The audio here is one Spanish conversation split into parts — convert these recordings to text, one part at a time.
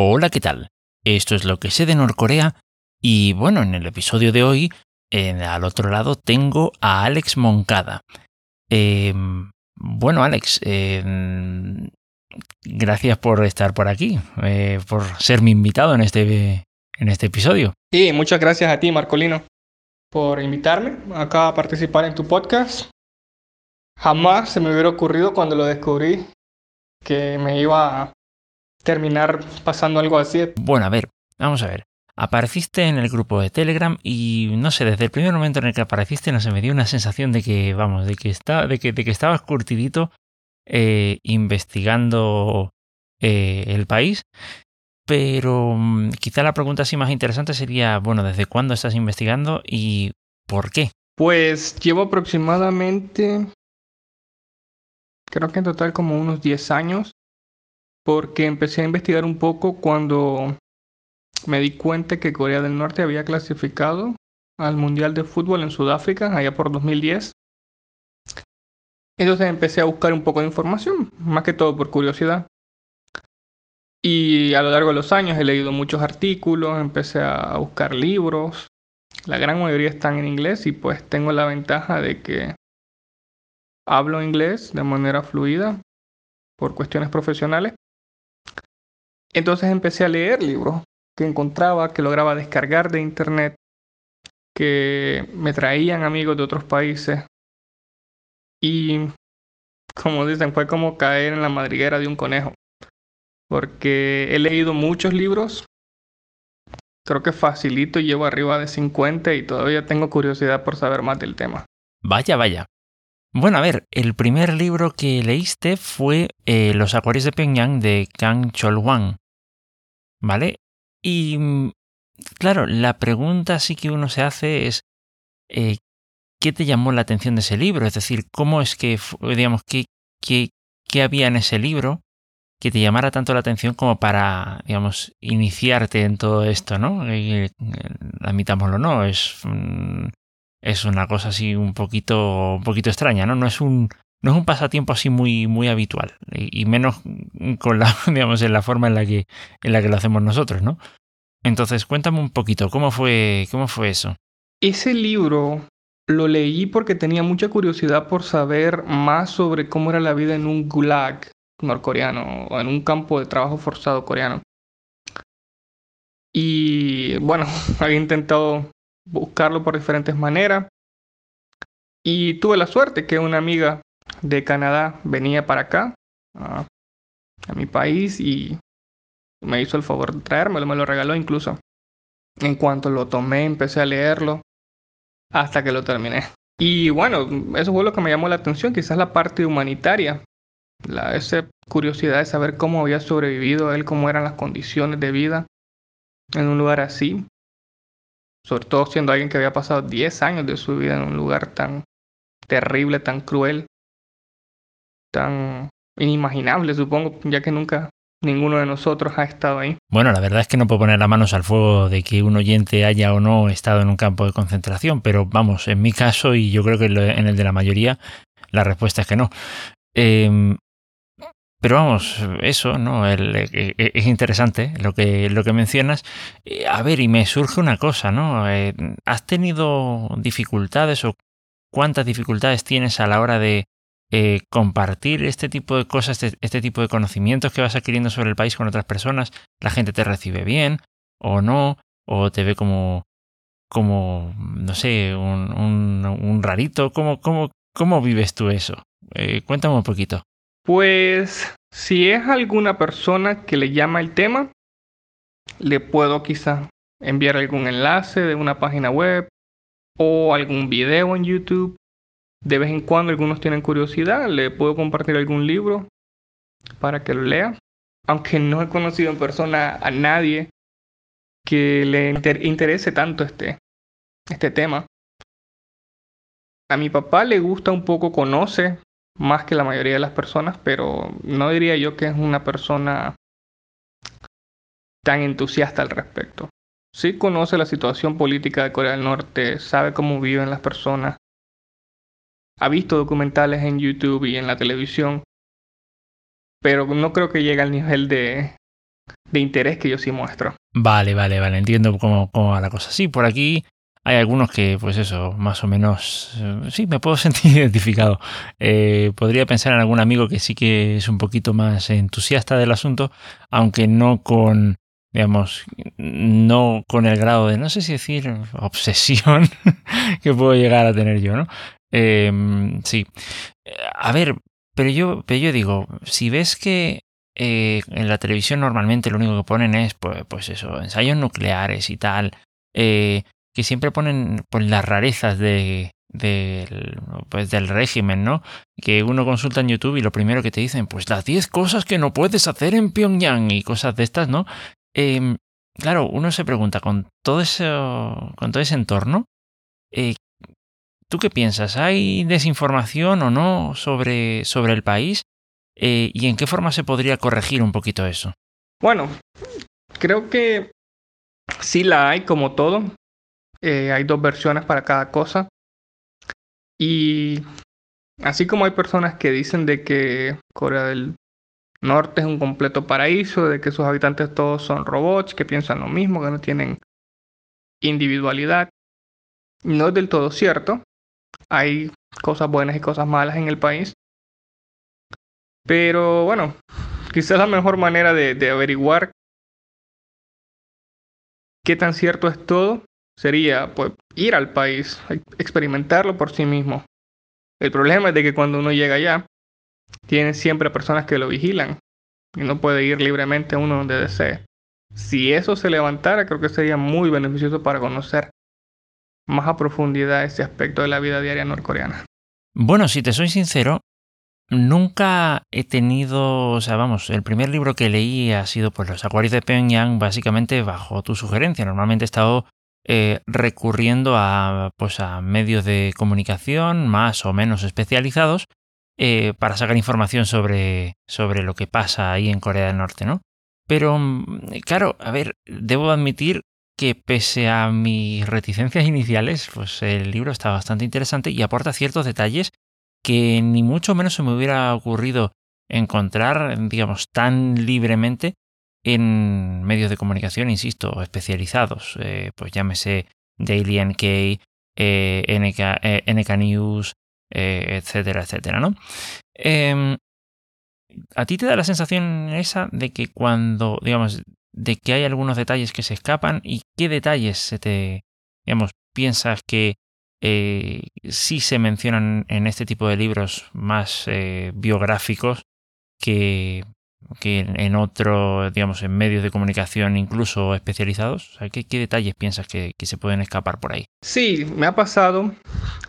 Hola, ¿qué tal? Esto es lo que sé de Norcorea y bueno, en el episodio de hoy, al otro lado tengo a Alex Moncada. Em, bueno, Alex, em, gracias por estar por aquí, eh, por ser mi invitado en este, en este episodio. Y muchas gracias a ti, Marcolino, por invitarme acá a participar en tu podcast. Jamás se me hubiera ocurrido cuando lo descubrí que me iba a terminar pasando algo así. Bueno, a ver, vamos a ver. Apareciste en el grupo de Telegram y no sé, desde el primer momento en el que apareciste no se me dio una sensación de que, vamos, de que, está, de que, de que estabas curtidito eh, investigando eh, el país. Pero mm, quizá la pregunta así más interesante sería, bueno, ¿desde cuándo estás investigando y por qué? Pues llevo aproximadamente, creo que en total como unos 10 años porque empecé a investigar un poco cuando me di cuenta que Corea del Norte había clasificado al Mundial de Fútbol en Sudáfrica, allá por 2010. Entonces empecé a buscar un poco de información, más que todo por curiosidad. Y a lo largo de los años he leído muchos artículos, empecé a buscar libros. La gran mayoría están en inglés y pues tengo la ventaja de que hablo inglés de manera fluida por cuestiones profesionales. Entonces empecé a leer libros que encontraba, que lograba descargar de internet, que me traían amigos de otros países. Y, como dicen, fue como caer en la madriguera de un conejo. Porque he leído muchos libros. Creo que facilito, llevo arriba de 50 y todavía tengo curiosidad por saber más del tema. Vaya, vaya. Bueno, a ver, el primer libro que leíste fue eh, Los Acuarios de Pyongyang de Kang Chol-wan, ¿vale? Y mm, claro, la pregunta sí que uno se hace es, eh, ¿qué te llamó la atención de ese libro? Es decir, ¿cómo es que, digamos, qué, qué, qué había en ese libro que te llamara tanto la atención como para, digamos, iniciarte en todo esto, ¿no? Y, admitámoslo, ¿no? Es... Es una cosa así un poquito, un poquito extraña, ¿no? No es un, no es un pasatiempo así muy, muy habitual, y, menos con la, digamos, en la forma en la que, en la que lo hacemos nosotros, ¿no? Entonces, cuéntame un poquito, ¿cómo fue, cómo fue eso? Ese libro lo leí porque tenía mucha curiosidad por saber más sobre cómo era la vida en un gulag norcoreano o en un campo de trabajo forzado coreano. Y bueno, había intentado buscarlo por diferentes maneras. Y tuve la suerte que una amiga de Canadá venía para acá, a, mi país, y me hizo el favor de traérmelo, me lo regaló incluso. En cuanto lo tomé, empecé a leerlo hasta que lo terminé. Y bueno, eso fue lo que me llamó la atención, quizás la parte humanitaria, la, esa curiosidad de saber cómo había sobrevivido él, cómo eran las condiciones de vida en un lugar así sobre todo siendo alguien que había pasado 10 años de su vida en un lugar tan terrible, tan cruel, tan inimaginable, supongo, ya que nunca ninguno de nosotros ha estado ahí. Bueno, la verdad es que no puedo poner las manos al fuego de que un oyente haya o no estado en un campo de concentración, pero vamos, en mi caso y yo creo que en el de la mayoría, la respuesta es que no. Eh, pero vamos, eso, ¿no? Eh, eh, es interesante lo que, lo que mencionas. Eh, a ver, y me surge una cosa, ¿no? ¿Has tenido dificultades o cuántas dificultades tienes a la hora de compartir este tipo de cosas, este, este, tipo de conocimientos que vas adquiriendo sobre el país con otras personas? ¿La gente te recibe bien o no? ¿O te ve como, como no sé, un rarito? ¿Cómo, cómo, ¿Cómo vives tú eso? cuéntame un poquito. Pues si es alguna persona que le llama el tema, le puedo quizá enviar algún enlace de una página web o algún video en YouTube. De vez en cuando algunos tienen curiosidad, le puedo compartir algún libro para que lo lea. Aunque no he conocido en persona a nadie que le interese tanto este, este tema. A mi papá le gusta un poco, conoce más que la mayoría de las personas, pero no diría yo que es una persona tan entusiasta al respecto. Sí conoce la situación política de Corea del Norte, sabe cómo viven las personas, ha visto documentales en YouTube y en la televisión, pero no creo que llegue al nivel de, de interés que yo sí muestro. Vale, vale, vale, entiendo cómo, cómo va la cosa. Sí, por aquí hay algunos que, pues eso, más o menos, eh, sí, me puedo sentir identificado. Eh, podría pensar en algún amigo que sí que es un poquito más entusiasta del asunto, aunque no con, digamos, no con el grado de, no sé si decir, obsesión que puedo llegar a tener yo, ¿no? Em, sí. A ver, pero yo, pero yo digo, si ves que eh, en la televisión normalmente lo único que ponen es, pues, pues eso, ensayos nucleares y tal, eh, que siempre ponen pues, las rarezas de, pues, del régimen, ¿no? Que uno consulta en YouTube y lo primero que te dicen, pues las 10 cosas que no puedes hacer en Pyongyang y cosas de estas, ¿no? Em, claro, uno se pregunta, con todo, eso, con todo ese entorno, eh, ¿tú qué piensas? ¿Hay desinformación o no sobre, sobre el país? Eh, ¿Y en qué forma se podría corregir un poquito eso? Bueno, creo que sí la hay como todo. Eh, hay dos versiones para cada cosa. Y así como hay personas que dicen de que Corea del Norte es un completo paraíso, de que sus habitantes todos son robots, que piensan lo mismo, que no tienen individualidad. No es del todo cierto. Hay cosas buenas y cosas malas en el país. Pero bueno, quizás la mejor manera de, de averiguar qué tan cierto es todo sería pues ir al país, experimentarlo por sí mismo. El problema es de que cuando uno llega allá, tiene siempre personas que lo vigilan y no puede ir libremente uno donde desee. Si eso se levantara, creo que sería muy beneficioso para conocer más a profundidad ese aspecto de la vida diaria norcoreana. Bueno, si te soy sincero, nunca he tenido, o sea, vamos, el primer libro que leí ha sido pues Los acuarios de Pyongyang, básicamente bajo tu sugerencia. Normalmente he estado eh, recurriendo a, pues, a medios de comunicación más o menos especializados eh, para sacar información sobre, sobre lo que pasa ahí en Corea del Norte, ¿no? Pero, mm, claro, a ver, debo admitir que pese a mis reticencias iniciales, pues el libro está bastante interesante y aporta ciertos detalles que ni mucho menos se me hubiera ocurrido encontrar, digamos, tan libremente en medios de comunicación, insisto, especializados, eh, pues llámese Daily NK, eh, NK, eh, News, etcétera, etcétera, ¿no? Em, ¿A ti te da la sensación esa de que cuando, digamos, de que hay algunos detalles que se escapan y qué detalles se te, digamos, piensas que sí se mencionan en este tipo de libros más biográficos que que en otro, digamos, en medios de comunicación incluso especializados? ¿qué, detalles piensas que, se pueden escapar por ahí? Sí, me ha pasado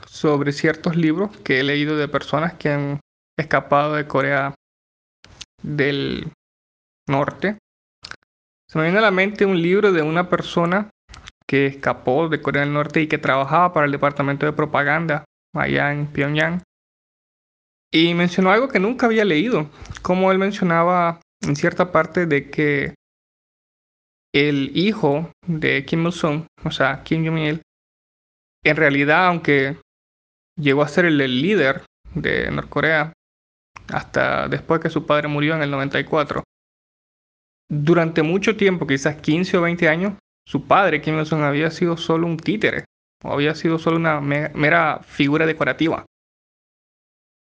sobre ciertos libros que he leído de personas que han escapado de Corea del Norte. Se me viene a la mente un libro de una persona que escapó de Corea del Norte y que trabajaba para el departamento de propaganda allá en Pyongyang. Y mencionó algo que nunca había leído, como él mencionaba en cierta parte de que el hijo de Kim Il-sung, o sea, Kim Jong-il, en realidad, aunque llegó a ser el, líder de Norcorea hasta después que su padre murió en el 94, durante mucho tiempo, quizás 15 o 20 años, su padre, Kim Il-sung, había sido solo un títere, o había sido solo una mera figura decorativa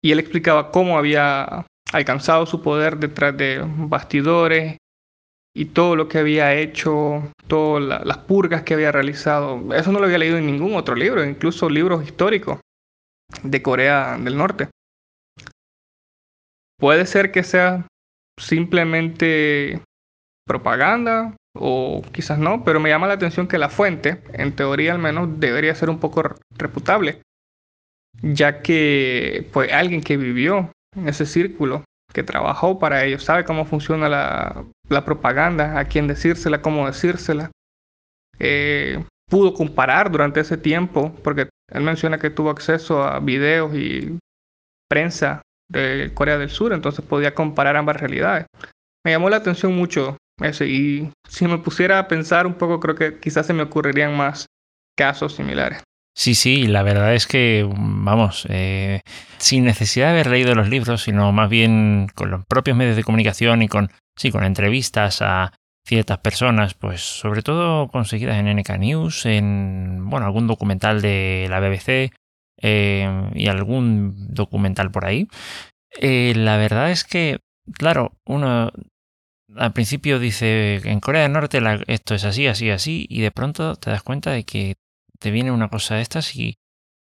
y él explicaba cómo había alcanzado su poder detrás de bastidores y todo lo que había hecho, todas las purgas que había realizado. Eso no lo había leído en ningún otro libro, incluso libros históricos de Corea del Norte. Puede ser que sea simplemente propaganda o quizás no, pero me llama la atención que la fuente, en teoría al menos, debería ser un poco reputable ya que pues alguien que vivió en ese círculo, que trabajó para ellos, sabe cómo funciona la, propaganda, a quién decírsela, cómo decírsela. Eh, pudo comparar durante ese tiempo, porque él menciona que tuvo acceso a videos y prensa de Corea del Sur, entonces podía comparar ambas realidades. Me llamó la atención mucho eso y si me pusiera a pensar un poco, creo que quizás se me ocurrirían más casos similares. Sí, sí, la verdad es que, vamos, eh, sin necesidad de haber leído los libros, sino más bien con los propios medios de comunicación y con, sí, con entrevistas a, ciertas personas, pues sobre todo conseguidas en NK News, en bueno, algún documental de la BBC eh, y algún documental por ahí. Eh, la verdad es que, claro, uno al principio dice en Corea del Norte esto es así, así, así, y de pronto te das cuenta de que te viene una cosa de estas y,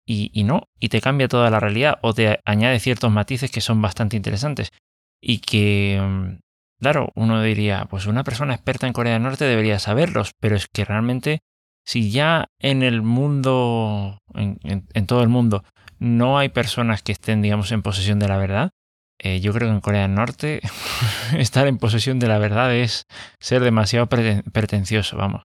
y, no, y te cambia toda la realidad o te añade ciertos matices que son bastante interesantes y que mm, Claro, uno diría, pues una persona experta en Corea del Norte debería saberlos, pero es que realmente si ya en el mundo, en, todo el mundo, no hay personas que estén, digamos, en posesión de la verdad, eh, yo creo que en Corea del Norte estar en posesión de la verdad es ser demasiado pretencioso, vamos.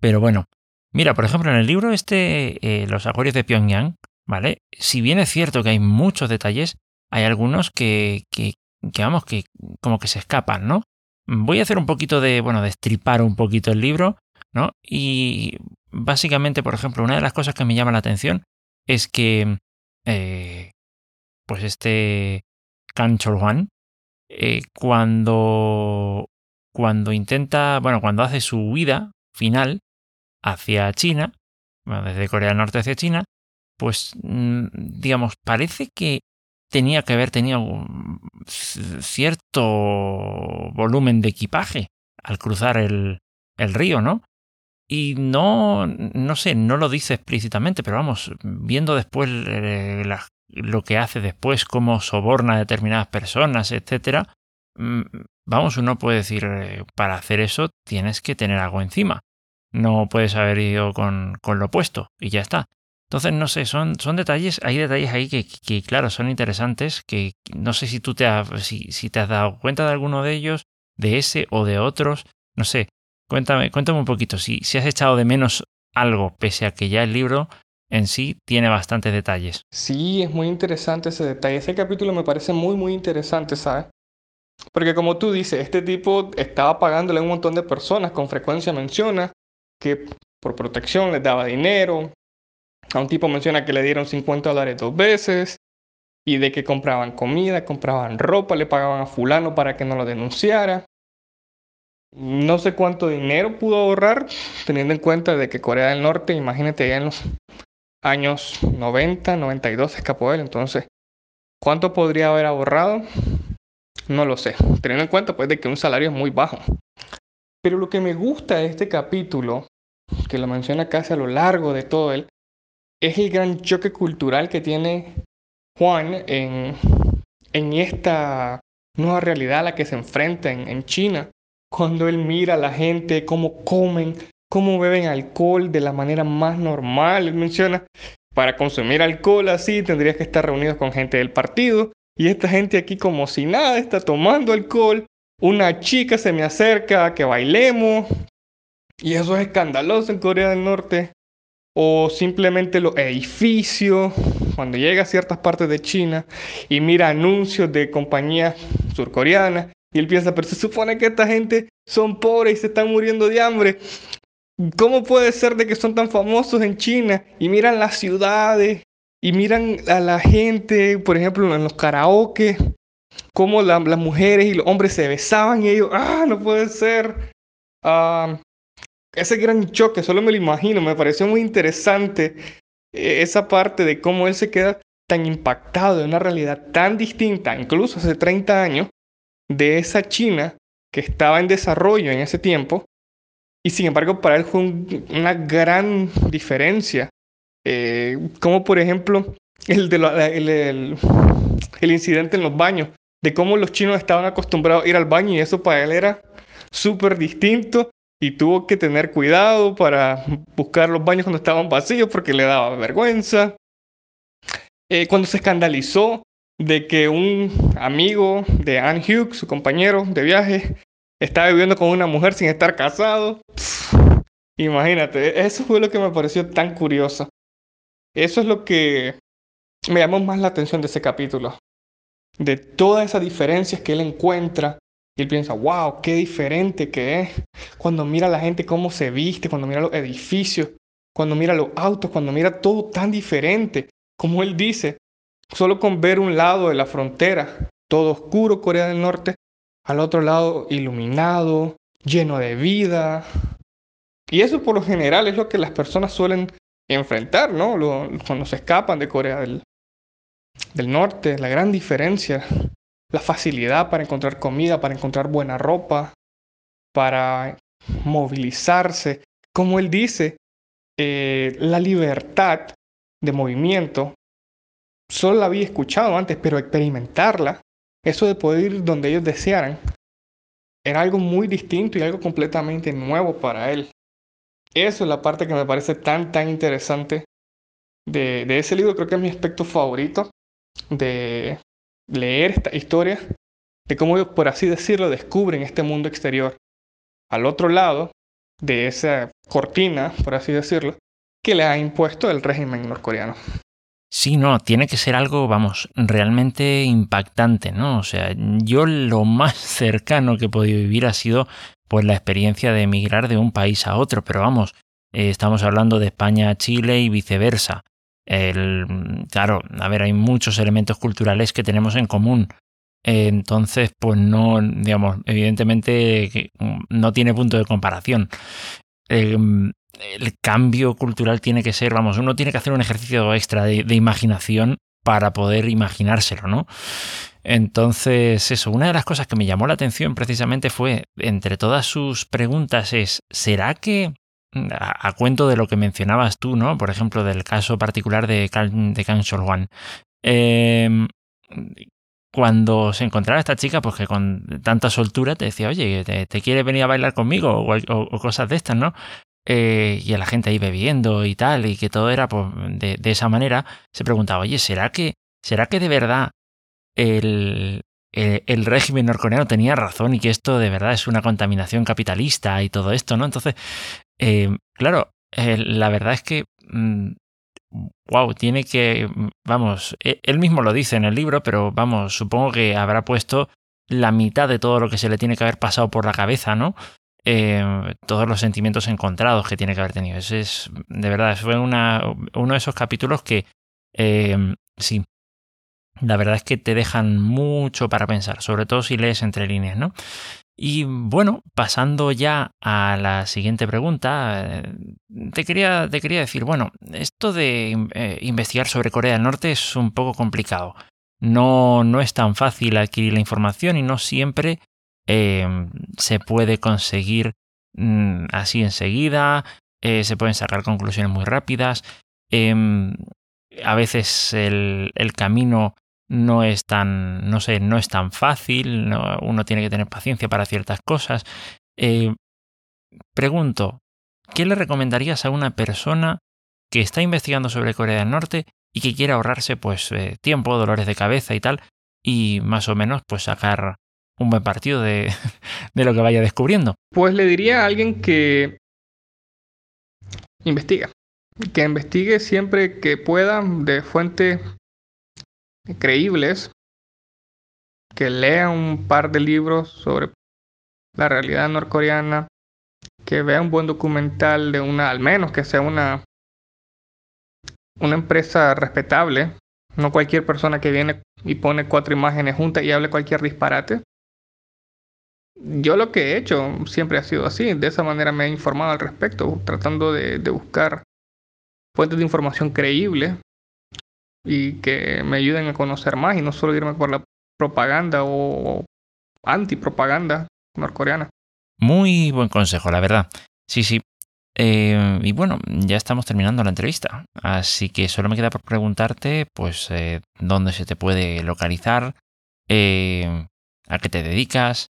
Pero bueno, mira, por ejemplo, en el libro este, eh, Los Acuarios de Pyongyang, ¿vale? Si bien es cierto que hay muchos detalles, hay algunos que, que, vamos, que como que se escapan, ¿no? Voy a hacer un poquito de, bueno, de estripar un poquito el libro, ¿no? Y básicamente, por ejemplo, una de las cosas que me llama la atención es que, eh, pues este Kan Chol eh, cuando, cuando intenta, bueno, cuando hace su huida final hacia China, bueno, desde Corea del Norte hacia China, pues, mm, digamos, parece que tenía que haber tenido cierto volumen de equipaje al cruzar el, el río, ¿no? Y no, no sé, no lo dice explícitamente, pero vamos, viendo después eh, lo que hace después, cómo soborna a determinadas personas, etcétera, mm, vamos, uno puede decir, eh, para hacer eso tienes que tener algo encima. No puedes haber ido con, con lo opuesto y ya está. Entonces, no sé, son, son detalles, hay detalles ahí que, que, claro, son interesantes, que no sé si tú te has, si, si, te has dado cuenta de alguno de ellos, de ese o de otros, no sé, cuéntame, cuéntame un poquito, si, si has echado de menos algo, pese a que ya el libro en sí tiene bastantes detalles. Sí, es muy interesante ese detalle, ese capítulo me parece muy, muy interesante, ¿sabes? Porque como tú dices, este tipo estaba pagándole a un montón de personas, con frecuencia menciona que por protección les daba dinero, a un tipo menciona que le dieron 50 dólares dos veces y de que compraban comida, compraban ropa, le pagaban a fulano para que no lo denunciara. No sé cuánto dinero pudo ahorrar, teniendo en cuenta de que Corea del Norte, imagínate ya en los años 90, 92 escapó él, entonces, ¿cuánto podría haber ahorrado? No lo sé, teniendo en cuenta pues de que un salario es muy bajo. Pero lo que me gusta de este capítulo, que lo menciona casi a lo largo de todo él, es el gran choque cultural que tiene Juan en, en esta nueva realidad a la que se enfrenta en, China. Cuando él mira a la gente, cómo comen, cómo beben alcohol de la manera más normal. Él menciona, para consumir alcohol así tendrías que estar reunido con gente del partido. Y esta gente aquí como si nada está tomando alcohol. Una chica se me acerca que bailemos. Y eso es escandaloso en Corea del Norte o simplemente los edificios, cuando llega a ciertas partes de China y mira anuncios de compañías surcoreanas y él piensa, pero se supone que esta gente son pobres y se están muriendo de hambre. ¿Cómo puede ser de que son tan famosos en China y miran las ciudades y miran a la gente, por ejemplo, en los karaoke, cómo las mujeres y los hombres se besaban y ellos, ah, no puede ser. Ese gran choque, solo me lo imagino, me pareció muy interesante eh, esa parte de cómo él se queda tan impactado de una realidad tan distinta, incluso hace 30 años, de esa China que estaba en desarrollo en ese tiempo, y sin embargo para él fue una gran diferencia, eh, como por ejemplo el, de el incidente en los baños, de cómo los chinos estaban acostumbrados a ir al baño y eso para él era súper distinto y tuvo que tener cuidado para buscar los baños cuando estaban vacíos porque le daba vergüenza. Eh, cuando se escandalizó de que un amigo de Anne Hughes, su compañero de viaje, estaba viviendo con una mujer sin estar casado. imagínate, eso fue lo que me pareció tan curioso. Eso es lo que me llamó más la atención de ese capítulo. De todas esas diferencias que él encuentra y él piensa, wow, qué diferente que es. Cuando mira a la gente cómo se viste, cuando mira los edificios, cuando mira los autos, cuando mira todo tan diferente. Como él dice, solo con ver un lado de la frontera, todo oscuro Corea del Norte, al otro lado iluminado, lleno de vida. Y eso por lo general es lo que las personas suelen enfrentar, ¿no? cuando se escapan de Corea del, del Norte, la gran diferencia, la facilidad para encontrar comida, para encontrar buena ropa, para movilizarse. Como él dice, eh, la libertad de movimiento, solo la había escuchado antes, pero experimentarla, eso de poder ir donde ellos desearan, era algo muy distinto y algo completamente nuevo para él. Eso es la parte que me parece tan, tan interesante de, de ese libro. Creo que es mi aspecto favorito de leer esta historia, de cómo por así decirlo, descubren este mundo exterior. Al otro lado de esa cortina, por así decirlo, que le ha impuesto el régimen norcoreano. Sí, no, tiene que ser algo, vamos, realmente impactante, ¿no? O sea, yo lo más cercano que he podido vivir ha sido pues la experiencia de emigrar de un país a otro, pero vamos, eh, estamos hablando de España a Chile y viceversa. Claro, a ver, hay muchos elementos culturales que tenemos en común. entonces, pues no, digamos, evidentemente no tiene punto de comparación. el cambio cultural tiene que ser, vamos, uno tiene que hacer un ejercicio extra de, de imaginación para poder imaginárselo, ¿no? Entonces, eso, una de las cosas que me llamó la atención precisamente fue, entre todas sus preguntas, es, ¿será que a, cuento de lo que mencionabas tú, ¿no? Por ejemplo, del caso particular de, Kang, de Kang em, cuando se encontraba esta chica, pues que con tanta soltura te decía, oye, ¿te, quiere venir a bailar conmigo? O, cosas de estas, ¿no? Eh, y a la gente ahí bebiendo y tal, y que todo era pues, de, de, esa manera, se preguntaba, oye, ¿será que, ¿será que de verdad el, el, régimen norcoreano tenía razón y que esto de verdad es una contaminación capitalista y todo esto, ¿no? Entonces, eh, claro, eh, la verdad es que, wow, mm, tiene que, vamos, e, él mismo lo dice en el libro, pero vamos, supongo que habrá puesto la mitad de todo lo que se le tiene que haber pasado por la cabeza, ¿no? Eh, todos los sentimientos encontrados que tiene que haber tenido. Ese es, de verdad, fue una, uno de esos capítulos que, sí, la verdad es que te dejan mucho para pensar, sobre todo si lees entre líneas, ¿no? Y bueno, pasando ya a la siguiente pregunta, eh, te quería, te quería decir, bueno, esto de eh, investigar sobre Corea del Norte es un poco complicado. No, no es tan fácil adquirir la información y no siempre em, se puede conseguir mm, así enseguida, eh, se pueden sacar conclusiones muy rápidas. Em, a veces el camino no es tan, no sé, no es tan fácil, uno tiene que tener paciencia para ciertas cosas. Eh, pregunto, ¿qué le recomendarías a una persona que está investigando sobre Corea del Norte y que quiere ahorrarse pues eh, tiempo, dolores de cabeza y tal, y más o menos pues sacar un buen partido de, de lo que vaya descubriendo? Pues le diría a alguien que investiga, que investigue siempre que pueda de fuente creíbles, que lean un par de libros sobre la realidad norcoreana, que vea un buen documental de una, al menos que sea una, una empresa respetable, no cualquier persona que viene y pone cuatro imágenes juntas y hable cualquier disparate. Yo lo que he hecho siempre ha sido así, de esa manera me he informado al respecto, tratando de, de buscar fuentes de información creíbles y que me ayuden a conocer más y no solo irme por la propaganda o antipropaganda norcoreana. Muy buen consejo, la verdad. Sí, sí. Eh, y bueno, ya estamos terminando la entrevista, así que solo me queda por preguntarte, pues, eh, dónde se te puede localizar, eh, a qué te dedicas,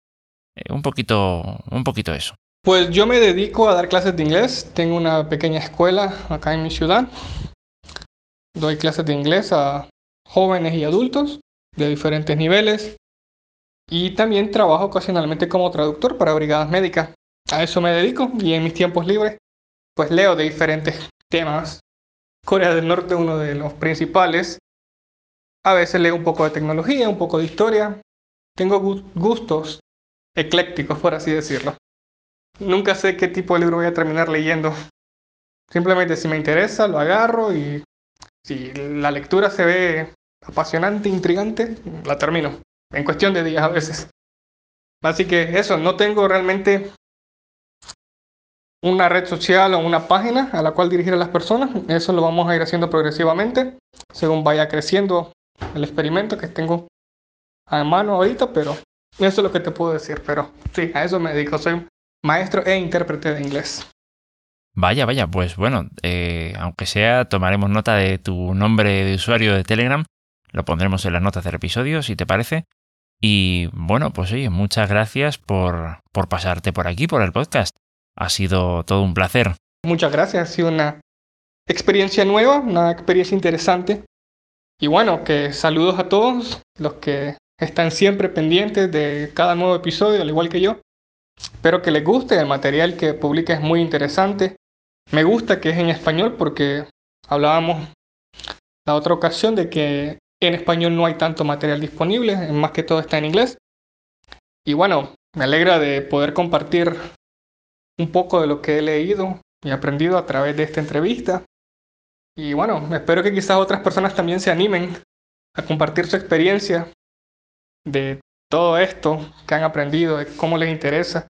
un poquito, un poquito eso. Pues yo me dedico a dar clases de inglés. Tengo una pequeña escuela acá en mi ciudad Doy clases de inglés a jóvenes y adultos de diferentes niveles y también trabajo ocasionalmente como traductor para brigadas médicas. A eso me dedico y en mis tiempos libres pues leo de diferentes temas. Corea del Norte uno de los principales. A veces leo un poco de tecnología, un poco de historia. Tengo gustos eclécticos, por así decirlo. Nunca sé qué tipo de libro voy a terminar leyendo. Simplemente si me interesa, lo agarro y si la lectura se ve apasionante, intrigante, la termino. En cuestión de días a veces. Así que eso, no tengo realmente una red social o una página a la cual dirigir a las personas. Eso lo vamos a ir haciendo progresivamente según vaya creciendo el experimento que tengo a mano ahorita, pero eso es lo que te puedo decir. Pero sí, a eso me dedico. Soy maestro e intérprete de inglés. Vaya, vaya, pues bueno, eh, aunque sea, tomaremos nota de tu nombre de usuario de Telegram, lo pondremos en las notas del episodio, si te parece. Y bueno, pues oye, muchas gracias por, por pasarte por aquí, por el podcast. Ha sido todo un placer. Muchas gracias, ha sido una experiencia nueva, una experiencia interesante. Y bueno, que saludos a todos los que están siempre pendientes de cada nuevo episodio, al igual que yo. Espero que les guste, el material que publica es muy interesante. Me gusta que es en español porque hablábamos la otra ocasión de que en español no hay tanto material disponible, más que todo está en inglés. Y bueno, me alegra de poder compartir un poco de lo que he leído y aprendido a través de esta entrevista. Y bueno, espero que quizás otras personas también se animen a compartir su experiencia de todo esto que han aprendido, de cómo les interesa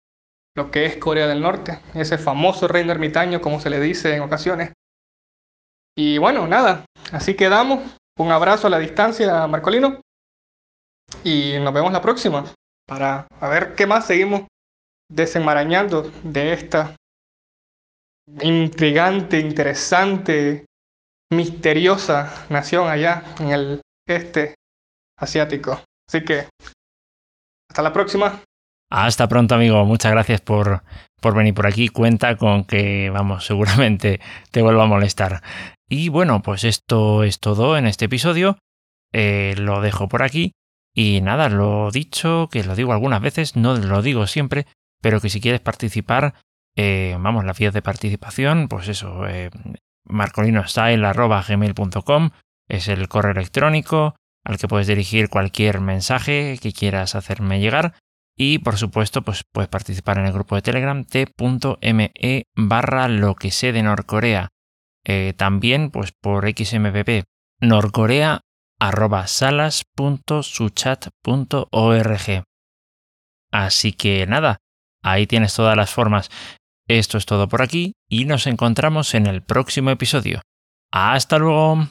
lo que es Corea del Norte, ese famoso reino ermitaño, como se le dice en ocasiones. Y bueno, nada, así quedamos. Un abrazo a la distancia, Marcolino. Y nos vemos la próxima para ver qué más seguimos desenmarañando de esta intrigante, interesante, misteriosa nación allá en el este asiático. Así que, hasta la próxima. Hasta pronto, amigo. Muchas gracias por, por venir por aquí. Cuenta con que, vamos, seguramente te vuelva a molestar. Y bueno, pues esto es todo en este episodio. Eh, lo dejo por aquí. Y nada, lo dicho, que lo digo algunas veces, no lo digo siempre, pero que si quieres participar, eh, vamos, las vías de participación, pues eso, eh, es el correo electrónico al que puedes dirigir cualquier mensaje que quieras hacerme llegar. Y por supuesto, pues puedes participar en el grupo de Telegram t.me barra lo que sé de Norcorea. Eh, también pues por XMPP norcorea Así que nada, ahí tienes todas las formas. Esto es todo por aquí y nos encontramos en el próximo episodio. Hasta luego.